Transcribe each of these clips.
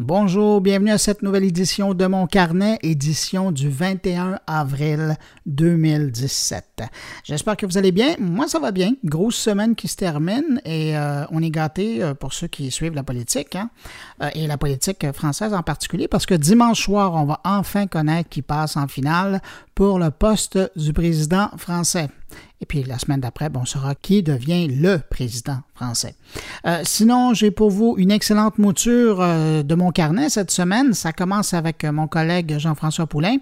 Bonjour, bienvenue à cette nouvelle édition de mon carnet, édition du 21 avril 2017. J'espère que vous allez bien. Moi, ça va bien. Grosse semaine qui se termine et euh, on est gâtés euh, pour ceux qui suivent la politique hein, euh, et la politique française en particulier parce que dimanche soir, on va enfin connaître qui passe en finale pour le poste du président français. Et puis la semaine d'après, bon, on saura qui devient le président français. Euh, sinon, j'ai pour vous une excellente mouture euh, de mon carnet cette semaine. Ça commence avec euh, mon collègue Jean-François Poulain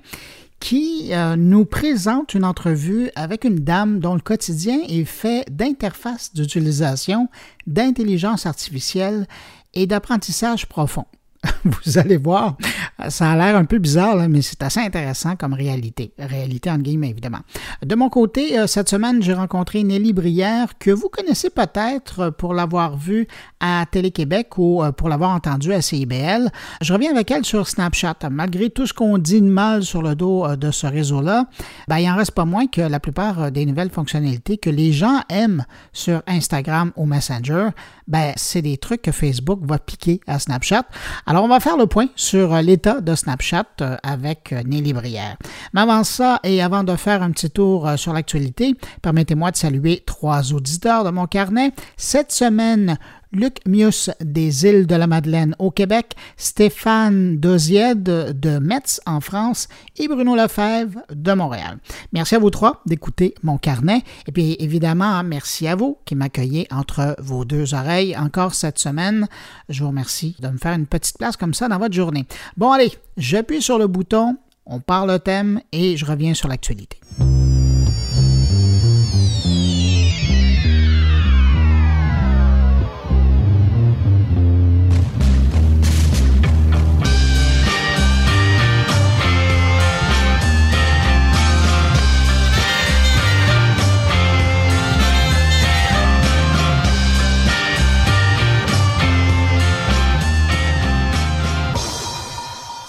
qui nous présente une entrevue avec une dame dont le quotidien est fait d'interfaces d'utilisation, d'intelligence artificielle et d'apprentissage profond. vous allez voir, ça a l'air un peu bizarre, mais c'est assez intéressant comme réalité. Réalité en guillemets, évidemment. De mon côté, euh, cette semaine, j'ai rencontré Nelly Brière, que vous connaissez peut-être pour l'avoir vue à Télé-Québec ou euh, pour l'avoir entendue à CIBL. Je reviens avec elle sur Snapchat. Malgré tout ce qu'on dit de mal sur le dos euh, de ce réseau-là, ben, il en reste pas moins que la plupart des nouvelles fonctionnalités que les gens aiment sur Instagram ou Messenger, ben, c'est des trucs que Facebook va piquer à Snapchat. Alors, on va faire le point sur euh, l'état de Snapchat euh, avec euh, Nelly Brière. Mais avant ça, et avant de faire un petit tour sur l'actualité, permettez-moi de saluer trois auditeurs de mon carnet. Cette semaine, Luc Mius des îles de la Madeleine au Québec, Stéphane Dozied de Metz en France et Bruno Lefebvre de Montréal. Merci à vous trois d'écouter mon carnet et puis évidemment merci à vous qui m'accueillez entre vos deux oreilles encore cette semaine. Je vous remercie de me faire une petite place comme ça dans votre journée. Bon allez, j'appuie sur le bouton, on parle le thème et je reviens sur l'actualité.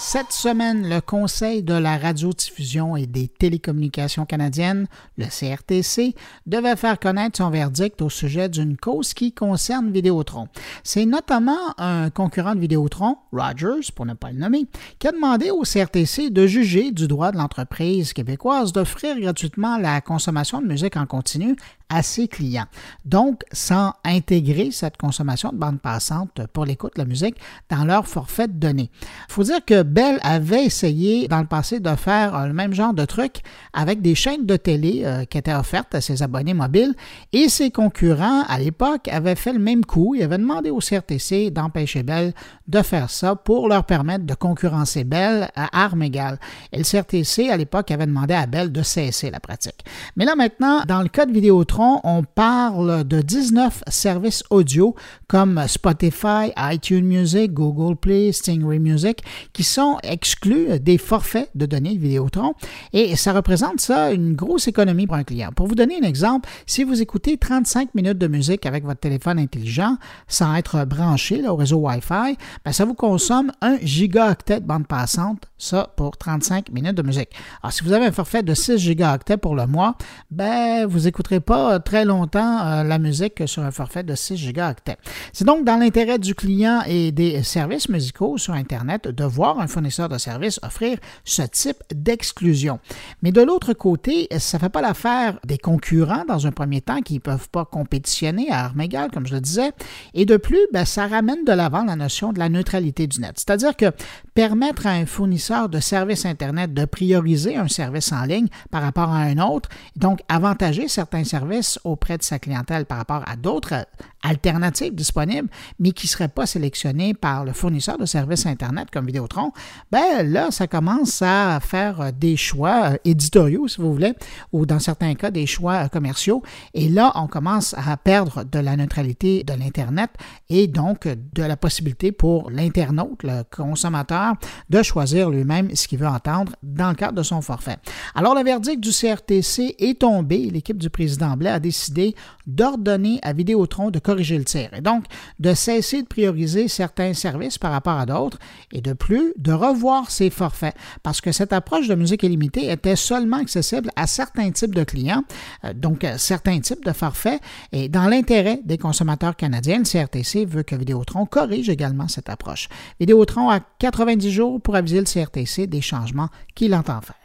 Cette semaine, le Conseil de la radiodiffusion et des télécommunications canadiennes, le CRTC, devait faire connaître son verdict au sujet d'une cause qui concerne Vidéotron. C'est notamment un concurrent de Vidéotron, Rogers, pour ne pas le nommer, qui a demandé au CRTC de juger du droit de l'entreprise québécoise d'offrir gratuitement la consommation de musique en continu à ses clients. Donc, sans intégrer cette consommation de bande passante pour l'écoute de la musique dans leur forfait de données. Il faut dire que Bell avait essayé dans le passé de faire euh, le même genre de truc avec des chaînes de télé euh, qui étaient offertes à ses abonnés mobiles et ses concurrents à l'époque avaient fait le même coup. Ils avaient demandé au CRTC d'empêcher Bell de faire ça pour leur permettre de concurrencer Bell à armes égales. Et le CRTC à l'époque avait demandé à Bell de cesser la pratique. Mais là maintenant, dans le cas de Vidéotron, on parle de 19 services audio comme Spotify, iTunes Music, Google Play, Stingray Music qui sont exclus des forfaits de données de Vidéotron et ça représente ça une grosse économie pour un client. Pour vous donner un exemple, si vous écoutez 35 minutes de musique avec votre téléphone intelligent sans être branché au réseau Wi-Fi, ben, ça vous consomme 1 gigaoctet de bande passante, ça pour 35 minutes de musique. Alors si vous avez un forfait de 6 gigaoctets pour le mois, ben vous n'écouterez pas très longtemps euh, la musique sur un forfait de 6 gigaoctets. C'est donc dans l'intérêt du client et des services musicaux sur Internet de voir un de services offrir ce type d'exclusion. Mais de l'autre côté, ça ne fait pas l'affaire des concurrents dans un premier temps qui ne peuvent pas compétitionner à armes égales, comme je le disais. Et de plus, ben, ça ramène de l'avant la notion de la neutralité du net. C'est-à-dire que permettre à un fournisseur de services Internet de prioriser un service en ligne par rapport à un autre, donc avantager certains services auprès de sa clientèle par rapport à d'autres alternatives disponibles, mais qui ne seraient pas sélectionnées par le fournisseur de services Internet comme Vidéotron, ben là, ça commence à faire euh, des choix euh, éditoriaux, si vous voulez, ou dans certains cas, des choix euh, commerciaux. Et là, on commence à perdre de la neutralité de l'Internet et donc de la possibilité pour l'internaute, le consommateur, de choisir lui-même ce qu'il veut entendre dans le cadre de son forfait. Alors, le verdict du CRTC est tombé. L'équipe du président Blais a décidé d'ordonner à Vidéotron de corriger le tir. Et donc, de cesser de prioriser certains services par rapport à d'autres et de plus, de revoir ses forfaits. Parce que cette approche de musique illimitée était seulement accessible à certains types de clients, euh, donc euh, certains types de forfaits. Et dans l'intérêt des consommateurs canadiens, le CRTC veut que Vidéotron corrige également cette approche. Vidéotron a 90 jours pour aviser le CRTC des changements qu'il entend faire.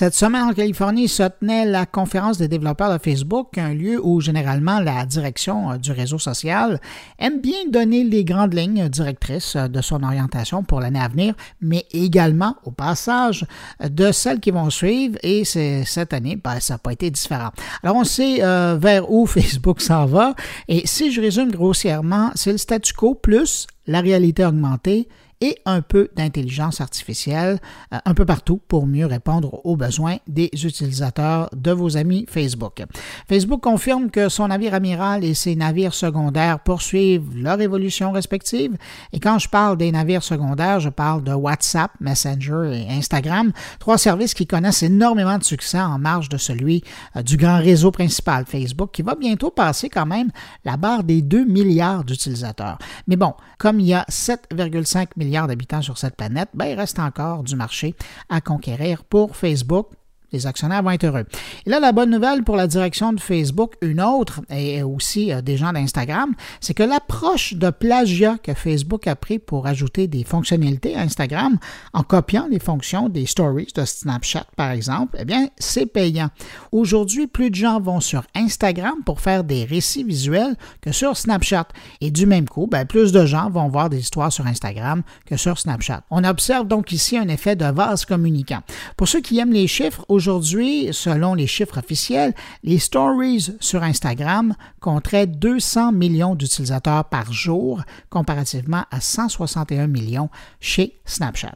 Cette semaine en Californie se tenait la conférence des développeurs de Facebook, un lieu où généralement la direction euh, du réseau social aime bien donner les grandes lignes directrices euh, de son orientation pour l'année à venir, mais également au passage de celles qui vont suivre. Et cette année, ben, ça n'a pas été différent. Alors on sait euh, vers où Facebook s'en va. Et si je résume grossièrement, c'est le statu quo plus la réalité augmentée et un peu d'intelligence artificielle euh, un peu partout pour mieux répondre aux besoins des utilisateurs de vos amis Facebook. Facebook confirme que son navire amiral et ses navires secondaires poursuivent leur évolution respective. Et quand je parle des navires secondaires, je parle de WhatsApp, Messenger et Instagram, trois services qui connaissent énormément de succès en marge de celui euh, du grand réseau principal Facebook qui va bientôt passer quand même la barre des 2 milliards d'utilisateurs. Mais bon, comme il y a 7,5 milliards d'habitants sur cette planète, ben, il reste encore du marché à conquérir pour Facebook les actionnaires vont être heureux. Et là, la bonne nouvelle pour la direction de Facebook, une autre, et aussi euh, des gens d'Instagram, c'est que l'approche de plagiat que Facebook a pris pour ajouter des fonctionnalités à Instagram, en copiant les fonctions des stories de Snapchat, par exemple, eh bien, c'est payant. Aujourd'hui, plus de gens vont sur Instagram pour faire des récits visuels que sur Snapchat. Et du même coup, ben, plus de gens vont voir des histoires sur Instagram que sur Snapchat. On observe donc ici un effet de vase communicant. Pour ceux qui aiment les chiffres, Aujourd'hui, selon les chiffres officiels, les stories sur Instagram compteraient 200 millions d'utilisateurs par jour, comparativement à 161 millions chez Snapchat.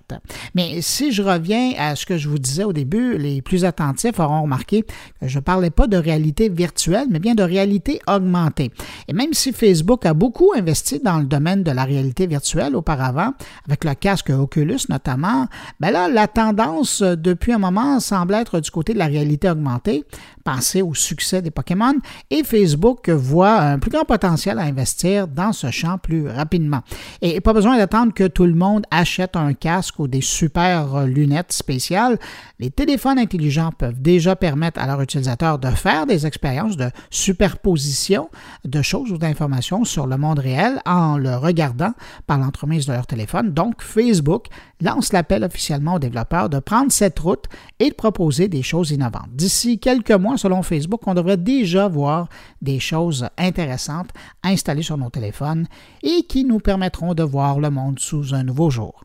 Mais si je reviens à ce que je vous disais au début, les plus attentifs auront remarqué que je ne parlais pas de réalité virtuelle, mais bien de réalité augmentée. Et même si Facebook a beaucoup investi dans le domaine de la réalité virtuelle auparavant, avec le casque Oculus notamment, ben là, la tendance depuis un moment semble être du côté de la réalité augmentée, pensez au succès des Pokémon, et Facebook voit un plus grand potentiel à investir dans ce champ plus rapidement. Et pas besoin d'attendre que tout le monde achète un casque ou des super lunettes spéciales. Les téléphones intelligents peuvent déjà permettre à leurs utilisateurs de faire des expériences de superposition de choses ou d'informations sur le monde réel en le regardant par l'entremise de leur téléphone. Donc, Facebook lance l'appel officiellement aux développeurs de prendre cette route et de proposer des choses innovantes. D'ici quelques mois, selon Facebook, on devrait déjà voir des choses intéressantes installées sur nos téléphones et qui nous permettront de voir le monde sous un nouveau jour.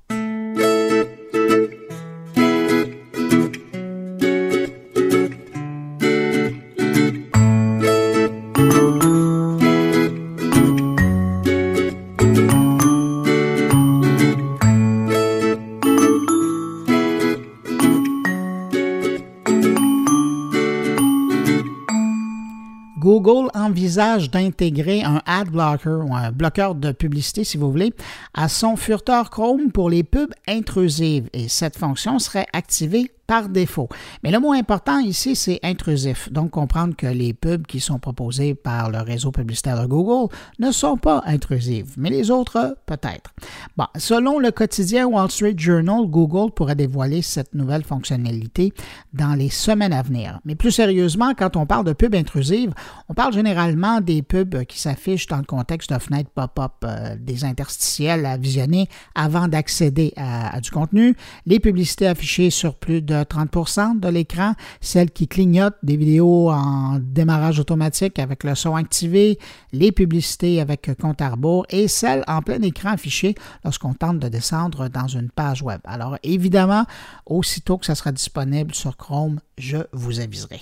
D'intégrer un ad blocker ou un bloqueur de publicité, si vous voulez, à son furteur Chrome pour les pubs intrusives. Et cette fonction serait activée par défaut. Mais le mot important ici, c'est intrusif. Donc, comprendre que les pubs qui sont proposées par le réseau publicitaire de Google ne sont pas intrusives, mais les autres, peut-être. Bon, selon le quotidien Wall Street Journal, Google pourrait dévoiler cette nouvelle fonctionnalité dans les semaines à venir. Mais plus sérieusement, quand on parle de pubs intrusives, on parle généralement des pubs qui s'affichent dans le contexte de fenêtres pop-up, euh, des interstitiels à visionner avant d'accéder à du contenu, les publicités affichées sur plus de 30% de l'écran, celles qui clignotent des vidéos en démarrage automatique avec le son activé, les publicités avec compte à rebours et celles en plein écran affichées lorsqu'on tente de descendre dans une page web. Alors évidemment, aussitôt que ça sera disponible sur Chrome, je vous aviserai.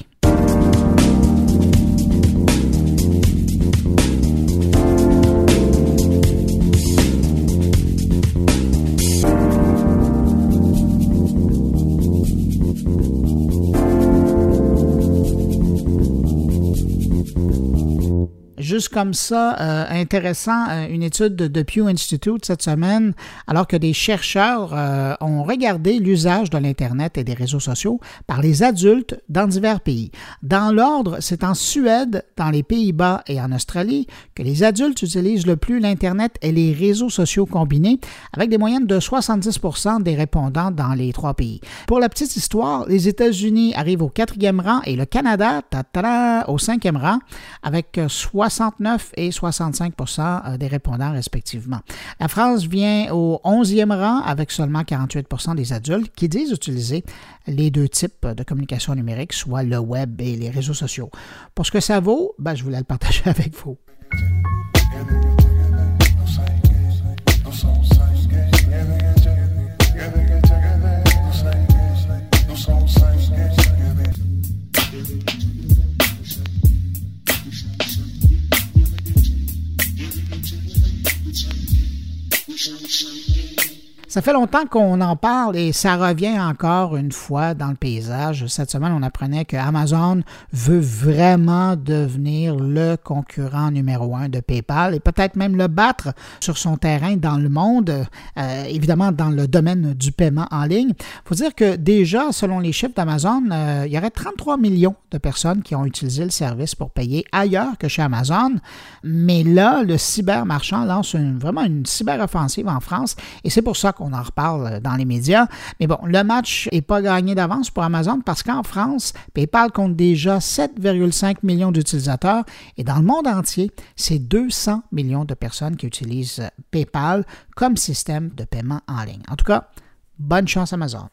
Juste comme ça, euh, intéressant, euh, une étude de, Pew Institute cette semaine, alors que des chercheurs euh, ont regardé l'usage de l'Internet et des réseaux sociaux par les adultes dans divers pays. Dans l'ordre, c'est en Suède, dans les Pays-Bas et en Australie que les adultes utilisent le plus l'Internet et les réseaux sociaux combinés, avec des moyennes de 70% des répondants dans les trois pays. Pour la petite histoire, les États-Unis arrivent au quatrième rang et le Canada, au cinquième rang, avec 69 et 65% euh, des répondants respectivement. La France vient au 11e rang avec seulement 48% des adultes qui disent utiliser les deux types de communication numérique, soit le web et les réseaux sociaux. Pour ce que ça vaut, ben, je voulais le partager avec vous. Ça fait longtemps qu'on en parle et ça revient encore une fois dans le paysage. Cette semaine, on apprenait que Amazon veut vraiment devenir le concurrent numéro un de PayPal et peut-être même le battre sur son terrain dans le monde, euh, évidemment dans le domaine du paiement en ligne. Il faut dire que déjà, selon les chiffres d'Amazon, euh, il y aurait 33 millions de personnes qui ont utilisé le service pour payer ailleurs que chez Amazon. Mais là, le cybermarchand lance vraiment une cyberoffensive en France et c'est pour ça qu'on on en reparle dans les médias. Mais bon, le match n'est pas gagné d'avance pour Amazon parce qu'en France, PayPal compte déjà 7,5 millions d'utilisateurs et dans le monde entier, c'est 200 millions de personnes qui utilisent PayPal comme système de paiement en ligne. En tout cas, bonne chance Amazon.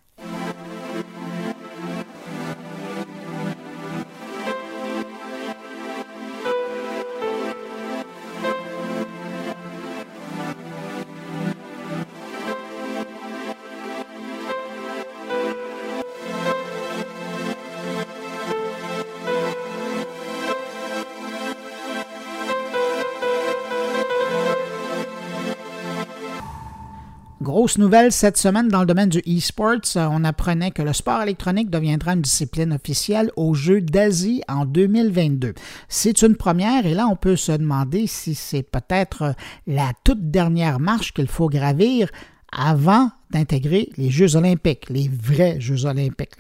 Grosse nouvelle cette semaine dans le domaine du e-sports. On apprenait que le sport électronique deviendra une discipline officielle aux Jeux d'Asie en 2022. C'est une première et là, on peut se demander si c'est peut-être la toute dernière marche qu'il faut gravir avant d'intégrer les Jeux olympiques, les vrais Jeux olympiques.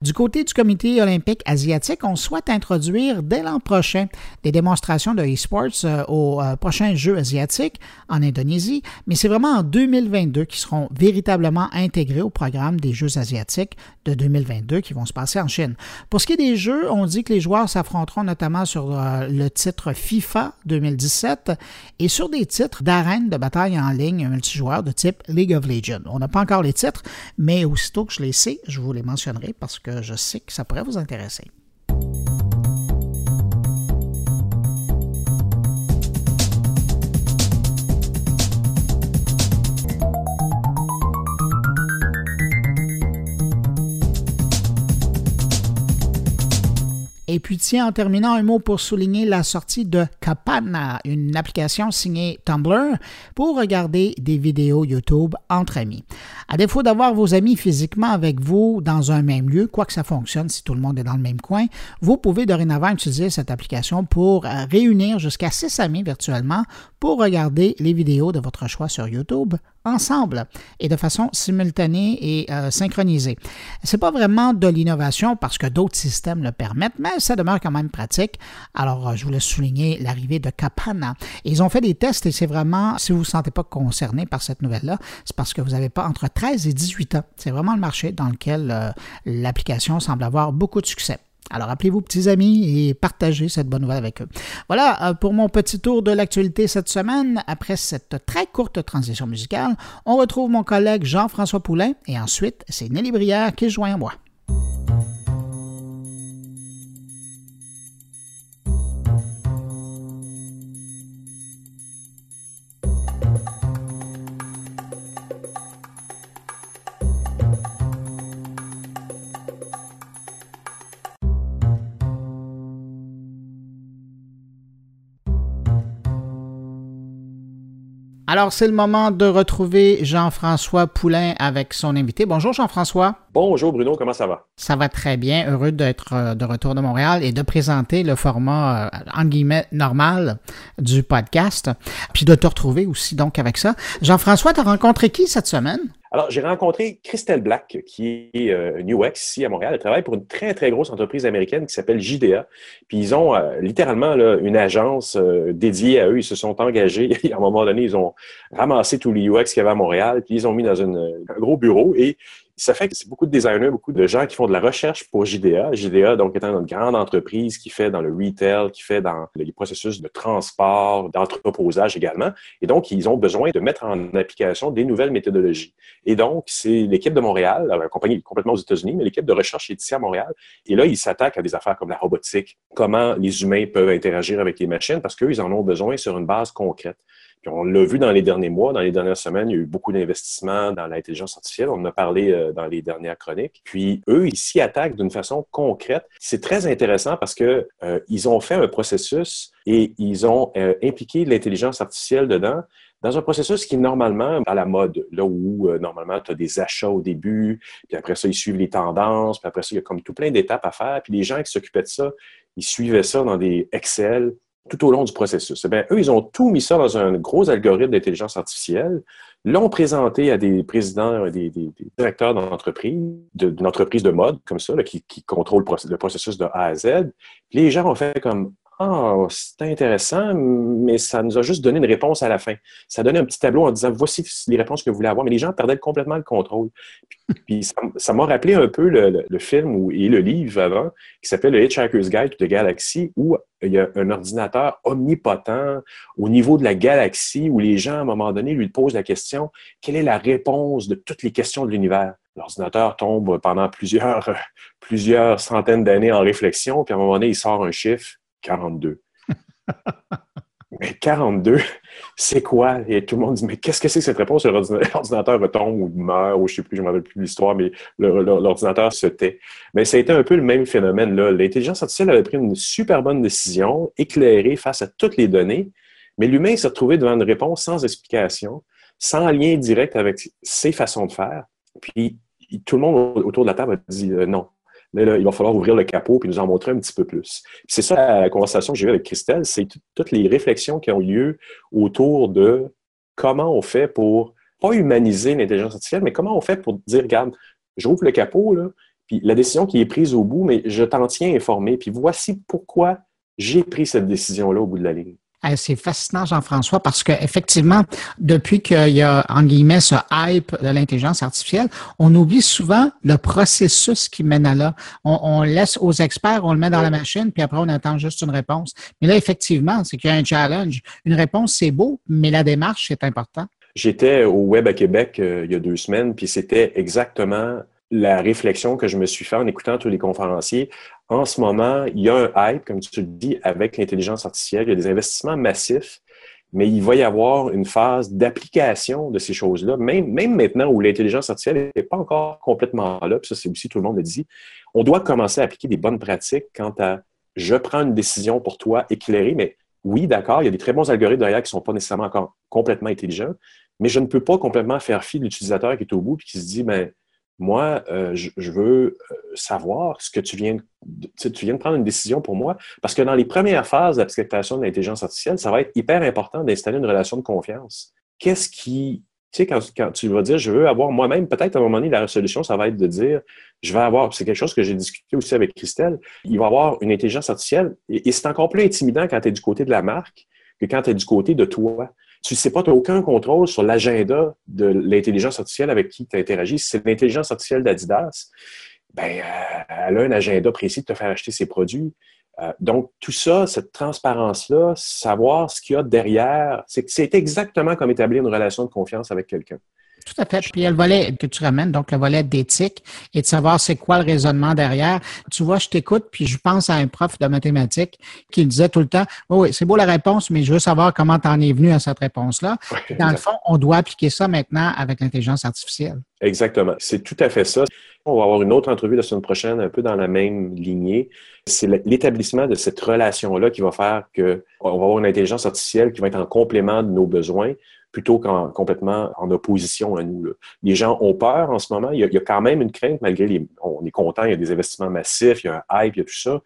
Du côté du comité olympique asiatique, on souhaite introduire dès l'an prochain des démonstrations de e-sports euh, aux euh, prochains Jeux asiatiques en Indonésie, mais c'est vraiment en 2022 qu'ils seront véritablement intégrés au programme des Jeux asiatiques de 2022 qui vont se passer en Chine. Pour ce qui est des Jeux, on dit que les joueurs s'affronteront notamment sur euh, le titre FIFA 2017 et sur des titres d'arène de bataille en ligne multijoueur de type League of Legends. On n'a pas encore les titres, mais aussitôt que je les sais, je vous les mentionnerai parce que je sais que ça pourrait vous intéresser. Et puis tiens, en terminant, un mot pour souligner la sortie de Kapana, une application signée Tumblr pour regarder des vidéos YouTube entre amis. À défaut d'avoir vos amis physiquement avec vous dans un même lieu, quoi que ça fonctionne si tout le monde est dans le même coin, vous pouvez dorénavant utiliser cette application pour euh, réunir jusqu'à six amis virtuellement pour regarder les vidéos de votre choix sur YouTube ensemble et de façon simultanée et euh, synchronisée. C'est pas vraiment de l'innovation parce que d'autres systèmes le permettent, mais ça demeure quand même pratique. Alors, euh, je voulais souligner l'arrivée de Capana. ils ont fait des tests et c'est vraiment, si vous ne vous sentez pas concerné par cette nouvelle-là, c'est parce que vous n'avez pas entre 13 et 18 ans. C'est vraiment le marché dans lequel euh, l'application semble avoir beaucoup de succès. Alors appelez-vous petits amis et partagez cette bonne nouvelle avec eux. Voilà euh, pour mon petit tour de l'actualité cette semaine. Après cette très courte transition musicale, on retrouve mon collègue Jean-François Poulain et ensuite c'est Nelly Brière qui se joint à moi. Alors, c'est le moment de retrouver Jean-François Poulain avec son invité. Bonjour Jean-François. Bonjour Bruno, comment ça va? Ça va très bien. Heureux d'être euh, de retour de Montréal et de présenter le format, euh, en guillemets, normal du podcast. Puis de te retrouver aussi donc avec ça. Jean-François, tu as rencontré qui cette semaine? Alors, j'ai rencontré Christelle Black, qui est euh, UX ici à Montréal. Elle travaille pour une très, très grosse entreprise américaine qui s'appelle JDA. Puis ils ont euh, littéralement une agence euh, dédiée à eux. Ils se sont engagés. à un moment donné, ils ont ramassé tous les UX qu'il y avait à Montréal, puis ils ont mis dans une, un gros bureau et ça fait que c'est beaucoup de designers, beaucoup de gens qui font de la recherche pour JDA. JDA, donc, étant une grande entreprise qui fait dans le retail, qui fait dans les processus de transport, d'entreposage également. Et donc, ils ont besoin de mettre en application des nouvelles méthodologies. Et donc, c'est l'équipe de Montréal, la compagnie complètement aux États-Unis, mais l'équipe de recherche est ici à Montréal. Et là, ils s'attaquent à des affaires comme la robotique, comment les humains peuvent interagir avec les machines, parce qu'eux, ils en ont besoin sur une base concrète on l'a vu dans les derniers mois, dans les dernières semaines, il y a eu beaucoup d'investissements dans l'intelligence artificielle. On en a parlé euh, dans les dernières chroniques. Puis eux, ils s'y attaquent d'une façon concrète. C'est très intéressant parce que euh, ils ont fait un processus et ils ont euh, impliqué l'intelligence artificielle dedans dans un processus qui est normalement à la mode, là où normalement tu as des achats au début, puis après ça, ils suivent les tendances, puis après ça, il y a comme tout plein d'étapes à faire, puis les gens qui s'occupaient de ça, ils suivaient ça dans des Excel, tout au long du processus. Eh bien, eux, ils ont tout mis ça dans un gros algorithme d'intelligence artificielle, l'ont présenté à des présidents, des, directeurs d'entreprise, d'une entreprise de mode comme ça, qui contrôle le processus de A à Z. les gens ont fait comme ah, c'est intéressant, mais ça nous a juste donné une réponse à la fin. Ça donné un petit tableau en disant voici les réponses que vous voulez avoir, mais les gens perdaient complètement le contrôle. Puis, ça m'a rappelé un peu le, film et le livre avant qui s'appelle Le Hitchhiker's Guide to the Galaxy où il y a un ordinateur omnipotent au niveau de la galaxie où les gens, à un moment donné, lui posent la question quelle est la réponse de toutes les questions de l'univers? L'ordinateur tombe pendant plusieurs, plusieurs centaines d'années en réflexion, puis à un moment donné, il sort un chiffre 42. mais 42, c'est quoi? Et tout le monde dit, mais qu'est-ce que c'est que cette réponse? L'ordinateur retombe ou meurt, ou je ne sais plus, je ne me rappelle plus l'histoire, mais l'ordinateur se tait. Mais ça a été un peu le même phénomène là. L'intelligence artificielle avait pris une super bonne décision, éclairée face à toutes les données, mais l'humain s'est retrouvé devant une réponse sans explication, sans lien direct avec ses façons de faire. Puis tout le monde autour de la table a dit euh, non, mais là, il va falloir ouvrir le capot et nous en montrer un petit peu plus. C'est ça la conversation que j'ai eue avec Christelle, c'est toutes les réflexions qui ont lieu autour de comment on fait pour, pas humaniser l'intelligence artificielle, mais comment on fait pour dire, regarde, j'ouvre le capot, là, puis la décision qui est prise au bout, mais je t'en tiens informé, puis voici pourquoi j'ai pris cette décision-là au bout de la ligne. C'est fascinant, Jean-François, parce qu'effectivement, depuis qu'il y a, en guillemets, ce hype de l'intelligence artificielle, on oublie souvent le processus qui mène à là. On, laisse aux experts, on le met dans la machine, puis après, on attend juste une réponse. Mais là, effectivement, c'est qu'il y a un challenge. Une réponse, c'est beau, mais la démarche, c'est important. J'étais au Web à Québec euh, il y a deux semaines, puis c'était exactement la réflexion que je me suis fait en écoutant tous les conférenciers. En ce moment, il y a un hype, comme tu le dis, avec l'intelligence artificielle. Il y a des investissements massifs, mais il va y avoir une phase d'application de ces choses-là. Même, maintenant où l'intelligence artificielle n'est pas encore complètement là, puis ça, c'est aussi tout le monde le dit, on doit commencer à appliquer des bonnes pratiques quant à je prends une décision pour toi éclairée, mais oui, d'accord, il y a des très bons algorithmes derrière qui ne sont pas nécessairement encore complètement intelligents, mais je ne peux pas complètement faire fi de l'utilisateur qui est au bout et qui se dit, ben, moi, euh, je, veux euh, savoir ce que tu viens, de, tu viens de prendre une décision pour moi, parce que dans les premières phases d'acceptation de l'intelligence artificielle, ça va être hyper important d'installer une relation de confiance. Qu'est-ce qui, tu sais, quand, tu vas dire, je veux avoir moi-même, peut-être à un moment donné, la solution, ça va être de dire, je vais avoir, c'est quelque chose que j'ai discuté aussi avec Christelle, il va avoir une intelligence artificielle, et c'est encore plus intimidant quand tu es du côté de la marque que quand tu es du côté de toi tu ne sais pas, tu n'as aucun contrôle sur l'agenda de l'intelligence artificielle avec qui tu interagis. Si c'est l'intelligence artificielle d'Adidas, ben, euh, elle a un agenda précis de te faire acheter ses produits. Euh, donc, tout ça, cette transparence-là, savoir ce qu'il y a derrière, c'est exactement comme établir une relation de confiance avec quelqu'un. Tout à fait. Puis il y a le volet que tu ramènes, donc le volet d'éthique et de savoir c'est quoi le raisonnement derrière. Tu vois, je t'écoute, puis je pense à un prof de mathématiques qui disait tout le temps, oui, c'est beau la réponse, mais je veux savoir comment tu en es venu à cette réponse-là. Dans le fond, on doit appliquer ça maintenant avec l'intelligence artificielle. Exactement. C'est tout à fait ça. On va avoir une autre entrevue la semaine prochaine, un peu dans la même lignée. C'est l'établissement de cette relation-là qui va faire qu'on va avoir une intelligence artificielle qui va être en complément de nos besoins plutôt qu'en complètement en opposition à nous. Les gens ont peur en ce moment. Il y, a, quand même une crainte, malgré les. On est content, il y a des investissements massifs, il y a un hype, il y a tout ça.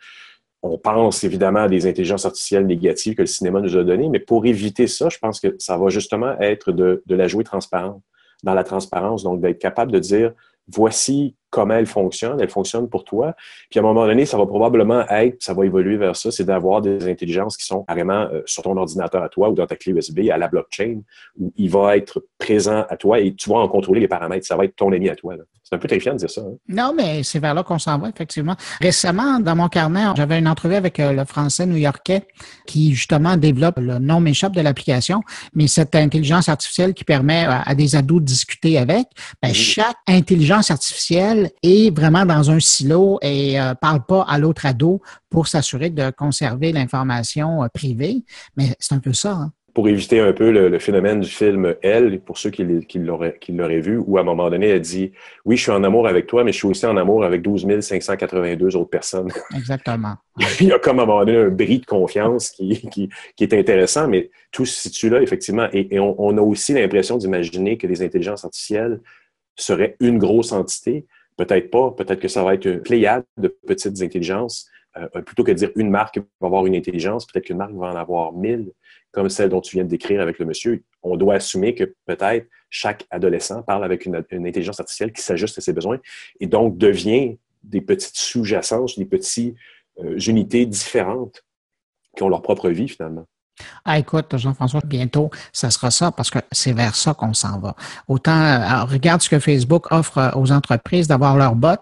On pense évidemment à des intelligences artificielles négatives que le cinéma nous a données, mais pour éviter ça, je pense que ça va justement être de, de la jouer transparente, dans la transparence, donc d'être capable de dire voici comment elle fonctionne, elle fonctionne pour toi. Puis à un moment donné, ça va probablement être, ça va évoluer vers ça, c'est d'avoir des intelligences qui sont carrément euh, sur ton ordinateur à toi ou dans ta clé USB à la blockchain, où il va être présent à toi et tu vas en contrôler les paramètres. Ça va être ton ami à toi. C'est un peu terrifiant de dire ça. Hein. Non, mais c'est vers là qu'on s'en va, effectivement. Récemment, dans mon carnet, j'avais une entrevue avec euh, le français new-yorkais qui, justement, développe le nom m'échappe de l'application, mais cette intelligence artificielle qui permet à des ados de discuter avec, ben, chaque intelligence artificielle est vraiment dans un silo et euh, parle pas à l'autre ado pour s'assurer de conserver l'information euh, privée. Mais c'est un peu ça. Hein pour éviter un peu le, phénomène du film Elle, pour ceux qui, l'auraient vu, où à un moment donné, elle dit Oui, je suis en amour avec toi, mais je suis aussi en amour avec 12 582 autres personnes. Exactement. Il y a comme à un moment donné un bris de confiance qui, est intéressant, mais tout se situe là, effectivement. Et, on, a aussi l'impression d'imaginer que les intelligences artificielles seraient une grosse entité. Peut-être pas, peut-être que ça va être une pléiade de petites intelligences. Euh, plutôt que de dire une marque va avoir une intelligence, peut-être qu'une marque va en avoir mille comme celle dont tu viens de décrire avec le monsieur, on doit assumer que peut-être chaque adolescent parle avec une, intelligence artificielle qui s'ajuste à ses besoins et donc devient des petites sous-jacences, des petites euh, unités différentes qui ont leur propre vie finalement. Ah, écoute, Jean-François, bientôt, ça sera ça parce que c'est vers ça qu'on s'en va. Autant, euh, regarde ce que Facebook offre euh, aux entreprises d'avoir leur bot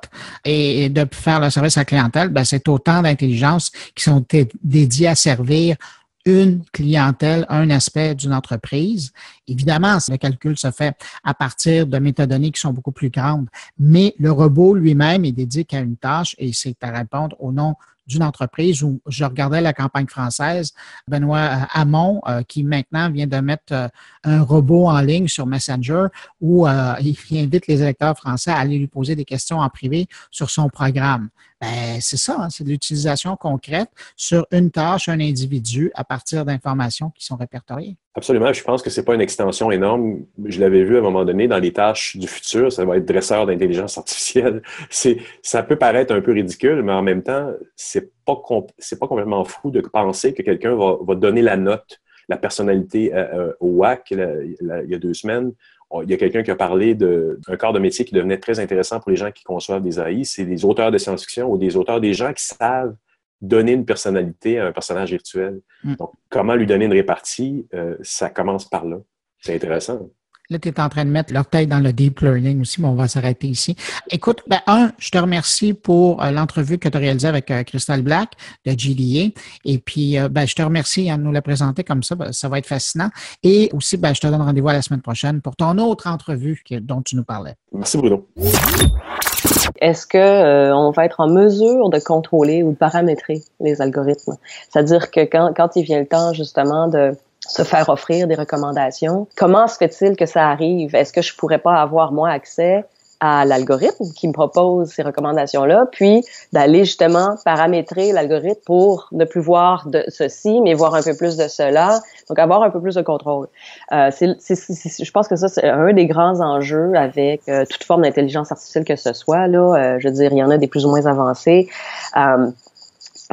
et, de faire le service à la clientèle, ben, c'est autant d'intelligences qui sont dédiées à servir une clientèle, un aspect d'une entreprise. Évidemment, le calcul se fait à partir de métadonnées qui sont beaucoup plus grandes, mais le robot lui-même est dédié qu'à une tâche et c'est à répondre au nom d'une entreprise où je regardais la campagne française, Benoît euh, Hamon, euh, qui maintenant vient de mettre euh, un robot en ligne sur Messenger où il invite les électeurs français à aller lui poser des questions en privé sur son programme. Ben, c'est ça, hein, c'est de l'utilisation concrète sur une tâche, un individu, à partir d'informations qui sont répertoriées. Absolument. Je pense que c'est pas une extension énorme. Je l'avais vu à un moment donné dans les tâches du futur. Ça va être dresseur d'intelligence artificielle. C'est, ça peut paraître un peu ridicule, mais en même temps, c'est pas, pas complètement fou de penser que quelqu'un va, va donner la note, la personnalité euh, euh, au WAC il y a deux semaines il y a quelqu'un qui a parlé d'un corps de métier qui devenait très intéressant pour les gens qui conçoivent des AI. C'est des auteurs de science-fiction ou des auteurs, des gens qui savent donner une personnalité à un personnage virtuel. Hmm. Donc, comment lui donner une répartie, euh, ça commence par là. C'est intéressant. Là, tu es en train de mettre leur tête dans le deep learning aussi, mais on va s'arrêter ici. Écoute, ben, un, je te remercie pour euh, l'entrevue que tu as réalisée avec euh, Crystal Black de GDA. Et puis, euh, ben, je te remercie de nous la présenter comme ça. Ben, ça va être fascinant. Et aussi, ben, je te donne rendez-vous à la semaine prochaine pour ton autre entrevue dont tu nous parlais. Merci, Bruno. Est-ce que on va être en mesure de contrôler ou de paramétrer les algorithmes? C'est-à-dire que quand, quand il vient le temps justement de se faire offrir des recommandations. Comment se fait-il que ça arrive? Est-ce que je pourrais pas avoir, moi, accès à l'algorithme qui me propose ces recommandations-là, puis d'aller justement paramétrer l'algorithme pour ne plus voir de ceci, mais voir un peu plus de cela, donc avoir un peu plus de contrôle? Euh, je pense que ça, c'est un des grands enjeux avec euh, toute forme d'intelligence artificielle que ce soit. Là, euh, je veux dire, il y en a des plus ou moins avancés, euh,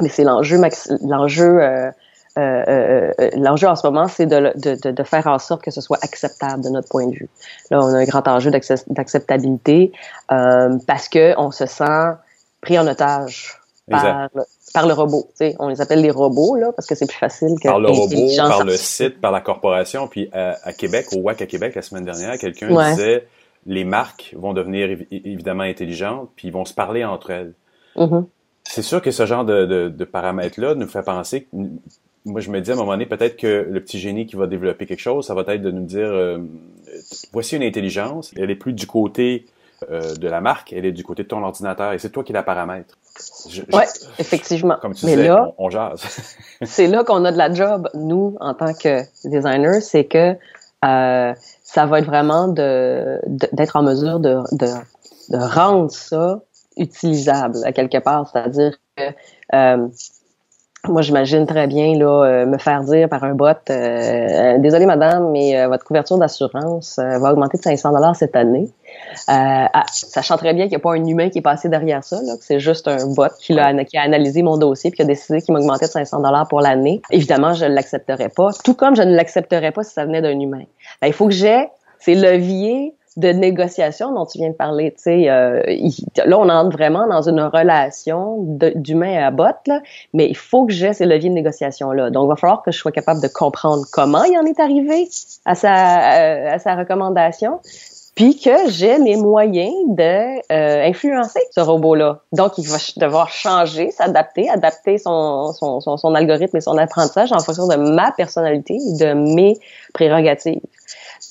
mais c'est l'enjeu, l'enjeu euh, euh, euh, l'enjeu en ce moment, c'est de, de, de, faire en sorte que ce soit acceptable de notre point de vue. Là, on a un grand enjeu d'acceptabilité euh, parce que on se sent pris en otage par le, par le, robot. On les appelle les robots là parce que c'est plus facile que par le robot, par le site, par la corporation. Puis à, Québec, au WAC à Québec la semaine dernière, quelqu'un disait les marques vont devenir évidemment intelligentes, puis ils vont se parler entre elles. Mm-hmm. C'est sûr que ce genre de, de, de paramètres-là nous fait penser moi, je me dis à un moment donné, peut-être que le petit génie qui va développer quelque chose, ça va être de nous dire, euh, voici une intelligence, elle est plus du côté euh, de la marque, elle est du côté de ton ordinateur, et c'est toi qui la paramètre. Oui, effectivement. Comme tu Mais disais, là, on, jase. c'est là qu'on a de la job, nous, en tant que designers, c'est que euh, ça va être vraiment de, d'être en mesure de, de, de, rendre ça utilisable à quelque part, c'est-à-dire que moi, j'imagine très bien là, euh, me faire dire par un bot euh, euh, Désolé, madame, mais votre couverture d'assurance va augmenter de 500 dollars cette année. Ah, sachant très bien qu'il n'y a pas un humain qui est passé derrière ça, que c'est juste un bot qui a, qui a analysé mon dossier et qui a décidé qu'il m'augmentait de 500 dollars pour l'année. Évidemment, je ne l'accepterais pas, tout comme je ne l'accepterais pas si ça venait d'un humain. Ben, il faut que j'ai ces leviers de négociation dont tu viens de parler. Tu sais, euh, là, on entre vraiment dans une relation d'humain à botte, là, mais il faut que j'ai ces leviers de négociation-là. Donc, il va falloir que je sois capable de comprendre comment il en est arrivé à sa, euh, à sa recommandation, puis que j'ai les moyens de euh, influencer ce robot-là. Donc, il va devoir changer, s'adapter, adapter son, son, son, son, algorithme et son apprentissage en fonction de ma personnalité et de mes prérogatives.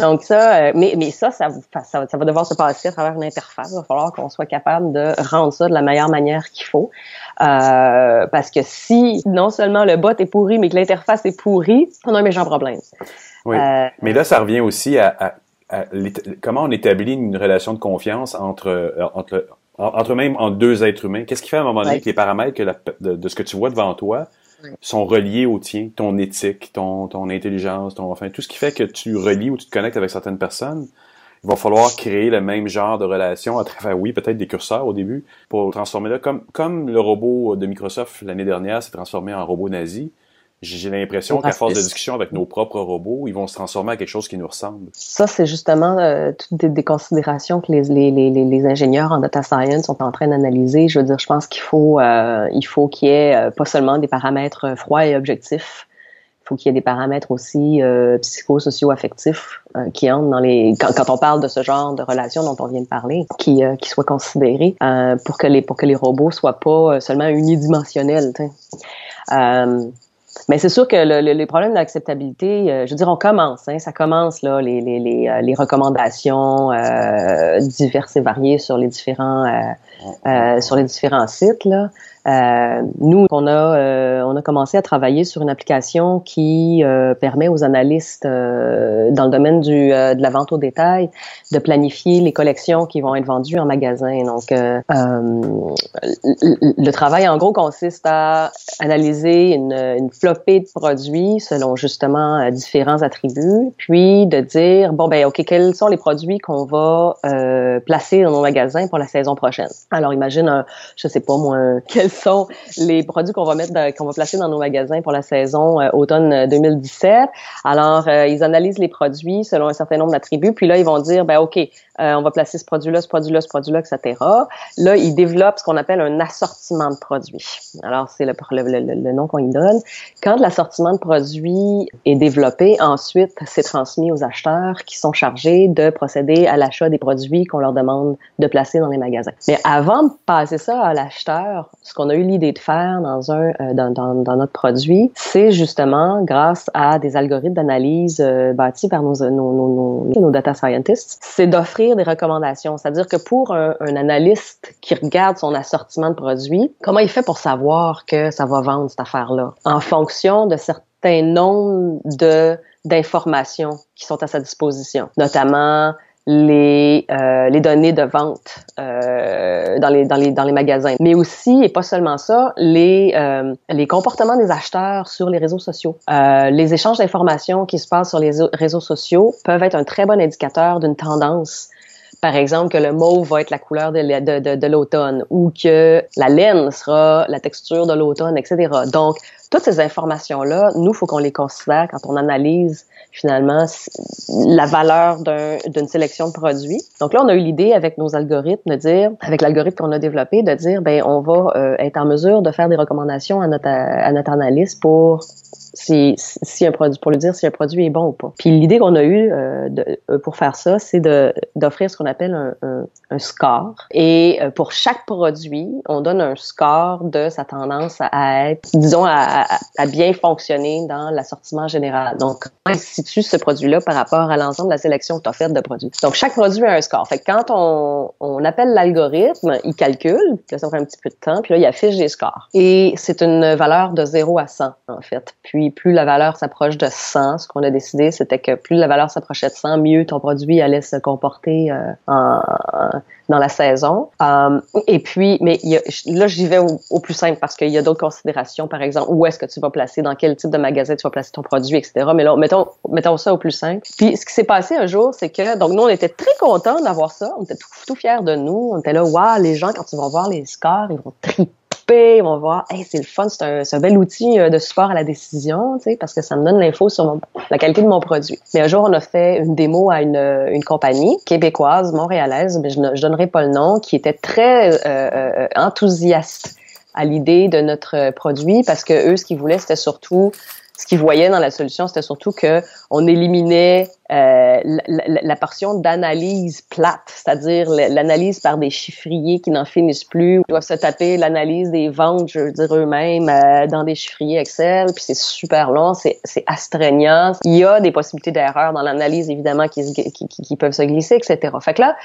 Donc ça, euh, mais, mais ça, ça, ça, va devoir se passer à travers une interface. Il va falloir qu'on soit capable de rendre ça de la meilleure manière qu'il faut. Euh, parce que si non seulement le bot est pourri, mais que l'interface est pourrie, on a un méchant problème. Oui. Euh, mais là, ça revient aussi à, comment on établit une relation de confiance entre, entre, entre même entre deux êtres humains. Qu'est-ce qui fait à un moment donné que les paramètres que de, de, ce que tu vois devant toi sont reliés au tien, ton éthique, ton, ton intelligence, ton, enfin, tout ce qui fait que tu relis ou tu te connectes avec certaines personnes. Il va falloir créer le même genre de relation à travers, oui, peut-être des curseurs au début, pour transformer là, comme, comme le robot de Microsoft l'année dernière s'est transformé en robot nazi. J'ai l'impression qu'à force de discussion avec nos propres robots, ils vont se transformer en quelque chose qui nous ressemble. Ça, c'est justement euh, toutes des, considérations que les, les, les, les, ingénieurs en data science sont en train d'analyser. Je veux dire, je pense qu'il faut euh, il faut qu'il y ait euh, pas seulement des paramètres froids et objectifs, il faut qu'il y ait des paramètres aussi euh, psychosocio-affectifs qui entrent dans les quand, quand, on parle de ce genre de relations dont on vient de parler, qui qui soient considérés pour que les pour que les robots soient pas seulement unidimensionnels. Mais c'est sûr que le, les problèmes d'acceptabilité, euh, je veux dire, on commence, hein, ça commence là, les, les, les, euh, les recommandations euh, diverses et variées sur les différents euh, sur les différents sites là. Euh, nous, on a, euh, on a commencé à travailler sur une application qui euh, permet aux analystes euh, dans le domaine du, de la vente au détail de planifier les collections qui vont être vendues en magasin. Donc, le travail, en gros, consiste à analyser une, une flopée de produits selon justement différents attributs, puis de dire, bon, ben, OK, quels sont les produits qu'on va placer dans nos magasins pour la saison prochaine. Alors, imagine, un, je sais pas moi, quel sont les produits qu'on va mettre, qu'on va placer dans nos magasins pour la saison euh, automne 2017. Euh, Alors, euh, ils analysent les produits selon un certain nombre d'attributs, puis là, ils vont dire, ben ok, on va placer ce produit-là, ce produit-là, ce produit-là, etc. Là, ils développent ce qu'on appelle un assortiment de produits. Alors, c'est le, le, le, nom qu'on y donne. Quand l'assortiment de produits est développé, ensuite, c'est transmis aux acheteurs qui sont chargés de procéder à l'achat des produits qu'on leur demande de placer dans les magasins. Mais avant de passer ça à l'acheteur, qu'on a eu l'idée de faire dans un euh, dans, dans, dans, notre produit, c'est justement grâce à des algorithmes d'analyse euh, bâtis par nos, nos, nos, nos, data scientists, c'est d'offrir des recommandations. C'est-à-dire que pour un, un, analyste qui regarde son assortiment de produits, comment il fait pour savoir que ça va vendre cette affaire-là? En fonction de certains nombres de d'informations qui sont à sa disposition, notamment les, euh, les données de vente euh, dans, les, dans, les, dans les magasins. Mais aussi, et pas seulement ça, les, euh, les comportements des acheteurs sur les réseaux sociaux. Euh, les échanges d'informations qui se passent sur les réseaux sociaux peuvent être un très bon indicateur d'une tendance par exemple, que le mauve va être la couleur de, de, l'automne ou que la laine sera la texture de l'automne, etc. Donc, toutes ces informations-là, nous, faut qu'on les considère quand on analyse finalement la valeur d'une sélection de produits. Donc là, on a eu l'idée avec nos algorithmes de dire, avec l'algorithme qu'on a développé, de dire, ben on va euh, être en mesure de faire des recommandations à notre, à notre analyste pour si, si un produit, pour lui dire si un produit est bon ou pas. Puis l'idée qu'on a eue euh, euh, pour faire ça, c'est d'offrir ce qu'on appelle un, un, un, score. Et euh, pour chaque produit, on donne un score de sa tendance à être, disons, à, à, bien fonctionner dans l'assortiment général. Donc, on situe ce produit-là par rapport à l'ensemble de la sélection que tu as faite de produits. Donc, chaque produit a un score. Fait que quand on, on appelle l'algorithme, il calcule, là, ça prend un petit peu de temps, puis là, il affiche des scores. Et c'est une valeur de 0 à 100, en fait. Puis, plus la valeur s'approche de 100, ce qu'on a décidé, c'était que plus la valeur s'approchait de 100, mieux ton produit allait se comporter euh, en, dans la saison. Euh, et puis, mais y a, là, j'y vais au, plus simple parce qu'il y a d'autres considérations, par exemple, où est-ce que tu vas placer, dans quel type de magasin tu vas placer ton produit, etc. Mais là, mettons, mettons ça au plus simple. Puis ce qui s'est passé un jour, c'est que, donc nous, on était très contents d'avoir ça. On était tout, tout fiers de nous. On était là, waouh, les gens, quand ils vont voir les scores, ils vont triper ils vont voir, hey, c'est le fun, c'est un, un, bel outil euh, de support à la décision, tu sais, parce que ça me donne l'info sur la qualité de mon produit. Mais un jour, on a fait une démo à une, une compagnie québécoise, montréalaise, mais je ne je donnerai pas le nom, qui était très euh, euh, enthousiaste à l'idée de notre produit parce que eux, ce qu'ils voulaient, c'était surtout ce qu'ils voyaient dans la solution, c'était surtout que on éliminait euh, la, la, portion d'analyse plate, c'est-à-dire l'analyse par des chiffriers qui n'en finissent plus, ils doivent se taper l'analyse des ventes, je veux dire eux-mêmes, euh, dans des chiffriers Excel, puis c'est super long, c'est astreignant. Il y a des possibilités d'erreur dans l'analyse, évidemment, qui, qui, qui, peuvent se glisser, etc. Fait que là,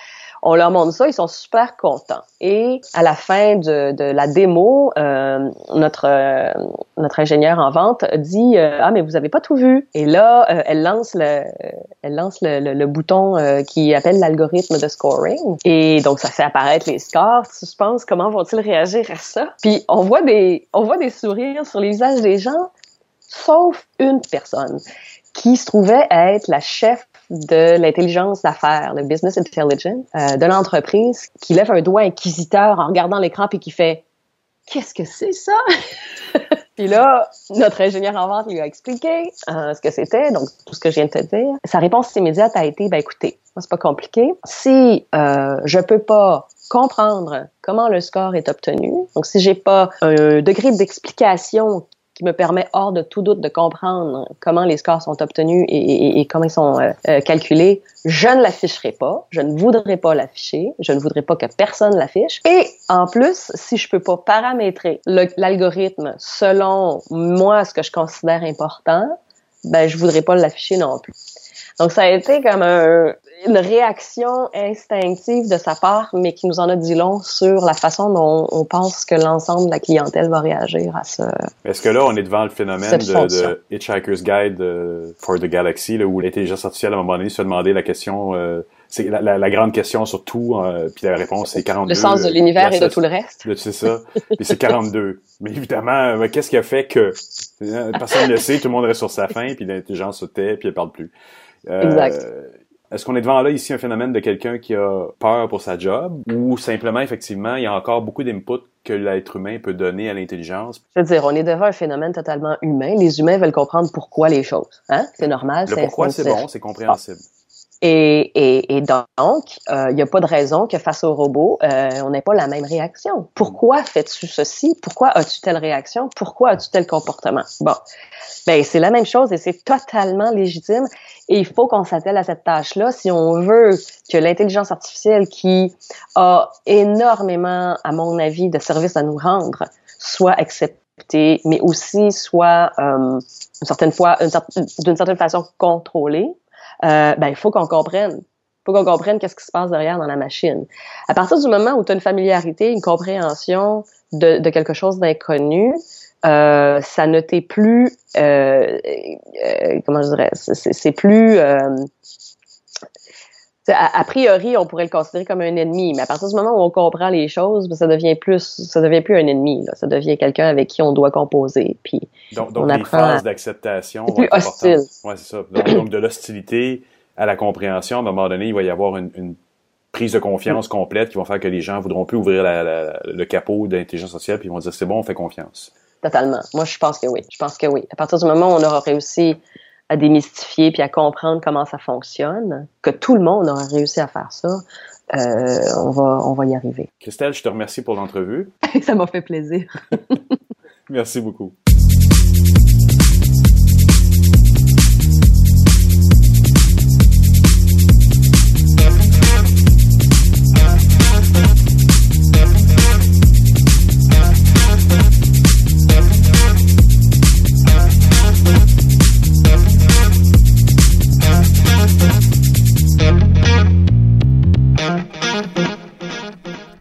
on leur montre ça, ils sont super contents. Et à la fin de, de la démo, euh, notre euh, notre ingénieur en vente dit euh, ah mais vous avez pas tout vu. Et là, euh, elle lance le elle lance le, le, bouton qui appelle l'algorithme de scoring. Et donc ça fait apparaître les scores. Tu penses comment vont-ils réagir à ça? Puis on voit des on voit des sourires sur les visages des gens, sauf une personne qui se trouvait être la chef de l'intelligence d'affaires, le business intelligence euh, de l'entreprise, qui lève un doigt inquisiteur en regardant l'écran puis qui fait Qu'est-ce que c'est ça? Puis là, notre ingénieur en vente lui a expliqué euh, ce que c'était, donc tout ce que je viens de te dire. Sa réponse immédiate a été ben écoutez, c'est pas compliqué. Si euh, je peux pas comprendre comment le score est obtenu, donc si j'ai pas un degré d'explication qui me permet hors de tout doute de comprendre comment les scores sont obtenus et, comment ils sont euh, euh, calculés, je ne l'afficherai pas, je ne voudrais pas l'afficher, je ne voudrais pas que personne l'affiche. Et en plus, si je peux pas paramétrer l'algorithme selon moi ce que je considère important, ben je voudrais pas l'afficher non plus. Donc ça a été comme un, une réaction instinctive de sa part, mais qui nous en a dit long sur la façon dont on pense que l'ensemble de la clientèle va réagir à ce. Est-ce que là, on est devant le phénomène de, de, Hitchhiker's Guide euh, for the Galaxy, là, où l'intelligence artificielle, à un moment donné, se demandait la question. Euh, c'est la, la, grande question surtout, euh, puis la réponse c'est 42. Le sens de l'univers et de tout le reste. C'est ça. puis c'est 42. Mais évidemment, qu'est-ce qui a fait que personne ne le sait, tout le monde reste sur sa faim, puis l'intelligence se tait, puis elle parle plus. Exact. Est-ce qu'on est devant là ici un phénomène de quelqu'un qui a peur pour sa job ou simplement effectivement il y a encore beaucoup d'inputs que l'être humain peut donner à l'intelligence? Je veux dire, on est devant un phénomène totalement humain. Les humains veulent comprendre pourquoi les choses. Hein? C'est normal. Le pourquoi c'est bon, c'est compréhensible. Et, et, et, donc, il euh, n'y a pas de raison que face au robot, euh, on n'ait pas la même réaction. Pourquoi fais-tu ceci? Pourquoi as-tu telle réaction? Pourquoi as-tu tel comportement? Bon, ben c'est la même chose et c'est totalement légitime. Et il faut qu'on s'attelle à cette tâche-là si on veut que l'intelligence artificielle, qui a énormément, à mon avis, de services à nous rendre, soit acceptée, mais aussi soit euh, une certaine fois, d'une certaine façon contrôlée euh, ben, il faut qu'on comprenne. Il faut qu'on comprenne qu'est-ce qui se passe derrière dans la machine. À partir du moment où tu as une familiarité, une compréhension de, de quelque chose d'inconnu, euh, ça ne t'est plus, euh, euh, comment je dirais, c'est plus, euh, a, a, priori, on pourrait le considérer comme un ennemi, mais à partir du moment où on comprend les choses, ben, ça devient plus, ça devient plus un ennemi. Là. Ça devient quelqu'un avec qui on doit composer. Puis donc, donc les phases d'acceptation plus hostile. Ouais, c'est ça. Donc, donc de l'hostilité à la compréhension, à un moment donné, il va y avoir une, une prise de confiance complète qui va faire que les gens voudront plus ouvrir la, la, le capot de l'intelligence sociale puis ils vont dire c'est bon, on fait confiance. Totalement. Moi, je pense que oui. Je pense que oui. À partir du moment où on aura réussi à démystifier puis à comprendre comment ça fonctionne, que tout le monde aura réussi à faire ça, euh, on, va, on va y arriver. Christelle, je te remercie pour l'entrevue. ça m'a fait plaisir. Merci beaucoup.